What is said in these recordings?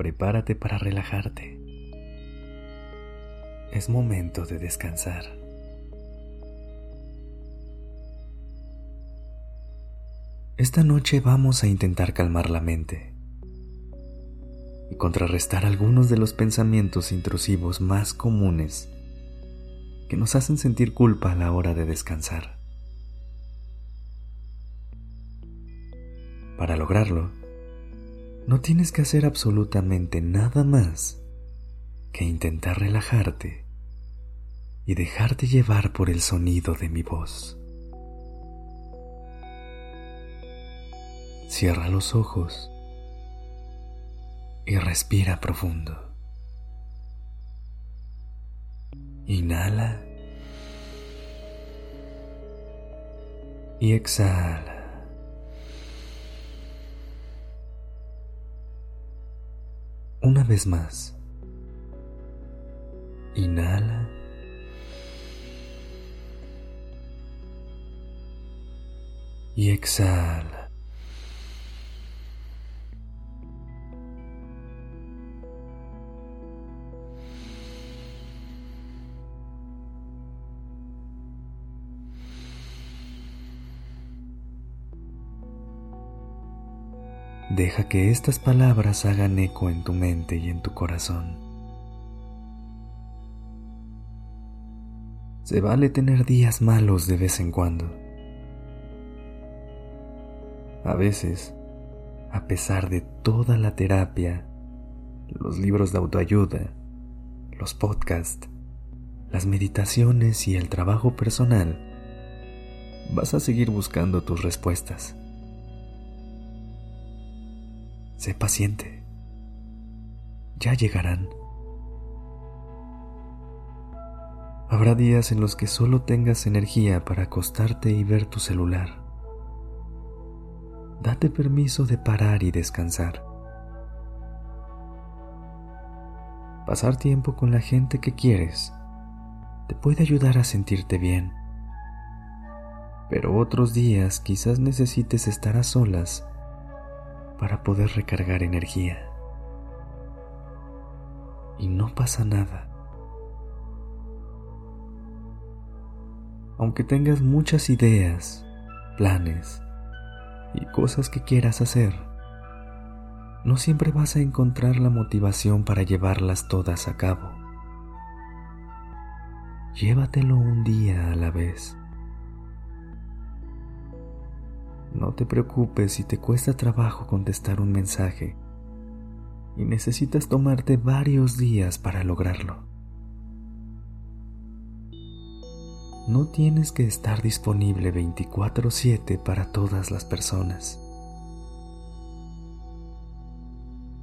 Prepárate para relajarte. Es momento de descansar. Esta noche vamos a intentar calmar la mente y contrarrestar algunos de los pensamientos intrusivos más comunes que nos hacen sentir culpa a la hora de descansar. Para lograrlo, no tienes que hacer absolutamente nada más que intentar relajarte y dejarte llevar por el sonido de mi voz. Cierra los ojos y respira profundo. Inhala y exhala. Una vez más. Inhala. Y exhala. Deja que estas palabras hagan eco en tu mente y en tu corazón. Se vale tener días malos de vez en cuando. A veces, a pesar de toda la terapia, los libros de autoayuda, los podcasts, las meditaciones y el trabajo personal, vas a seguir buscando tus respuestas. Sé paciente. Ya llegarán. Habrá días en los que solo tengas energía para acostarte y ver tu celular. Date permiso de parar y descansar. Pasar tiempo con la gente que quieres te puede ayudar a sentirte bien. Pero otros días quizás necesites estar a solas para poder recargar energía. Y no pasa nada. Aunque tengas muchas ideas, planes y cosas que quieras hacer, no siempre vas a encontrar la motivación para llevarlas todas a cabo. Llévatelo un día a la vez. No te preocupes si te cuesta trabajo contestar un mensaje y necesitas tomarte varios días para lograrlo. No tienes que estar disponible 24/7 para todas las personas.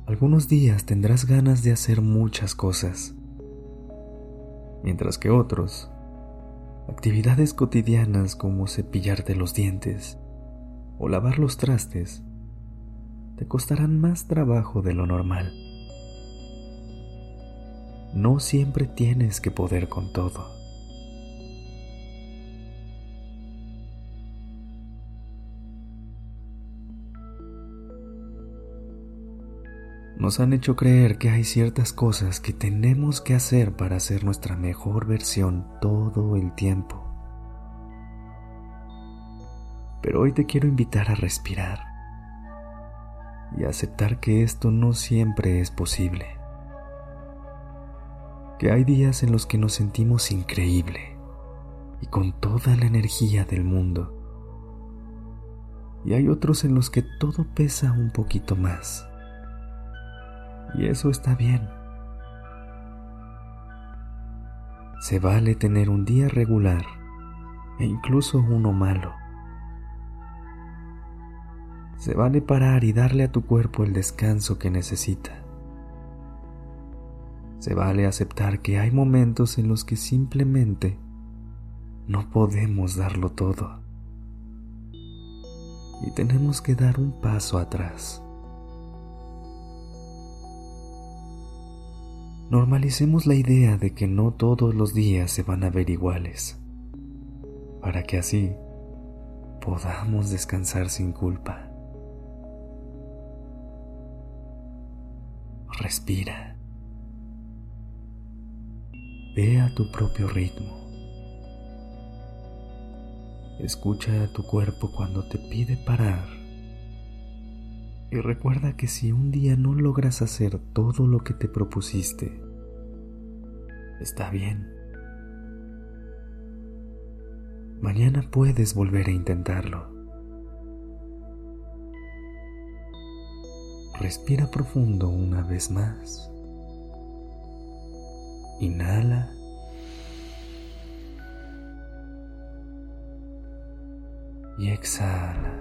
Algunos días tendrás ganas de hacer muchas cosas, mientras que otros, actividades cotidianas como cepillarte los dientes, o lavar los trastes te costarán más trabajo de lo normal. No siempre tienes que poder con todo. Nos han hecho creer que hay ciertas cosas que tenemos que hacer para ser nuestra mejor versión todo el tiempo pero hoy te quiero invitar a respirar y a aceptar que esto no siempre es posible. Que hay días en los que nos sentimos increíble y con toda la energía del mundo. Y hay otros en los que todo pesa un poquito más. Y eso está bien. Se vale tener un día regular e incluso uno malo se vale parar y darle a tu cuerpo el descanso que necesita. Se vale aceptar que hay momentos en los que simplemente no podemos darlo todo. Y tenemos que dar un paso atrás. Normalicemos la idea de que no todos los días se van a ver iguales, para que así podamos descansar sin culpa. Respira. Ve a tu propio ritmo. Escucha a tu cuerpo cuando te pide parar. Y recuerda que si un día no logras hacer todo lo que te propusiste, está bien. Mañana puedes volver a intentarlo. Respira profundo una vez más. Inhala. Y exhala.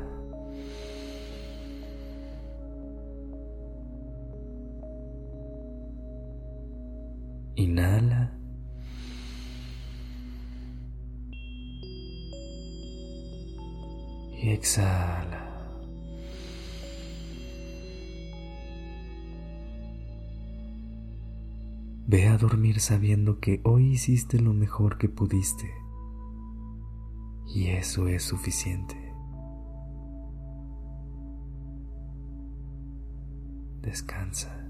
Ve a dormir sabiendo que hoy hiciste lo mejor que pudiste. Y eso es suficiente. Descansa.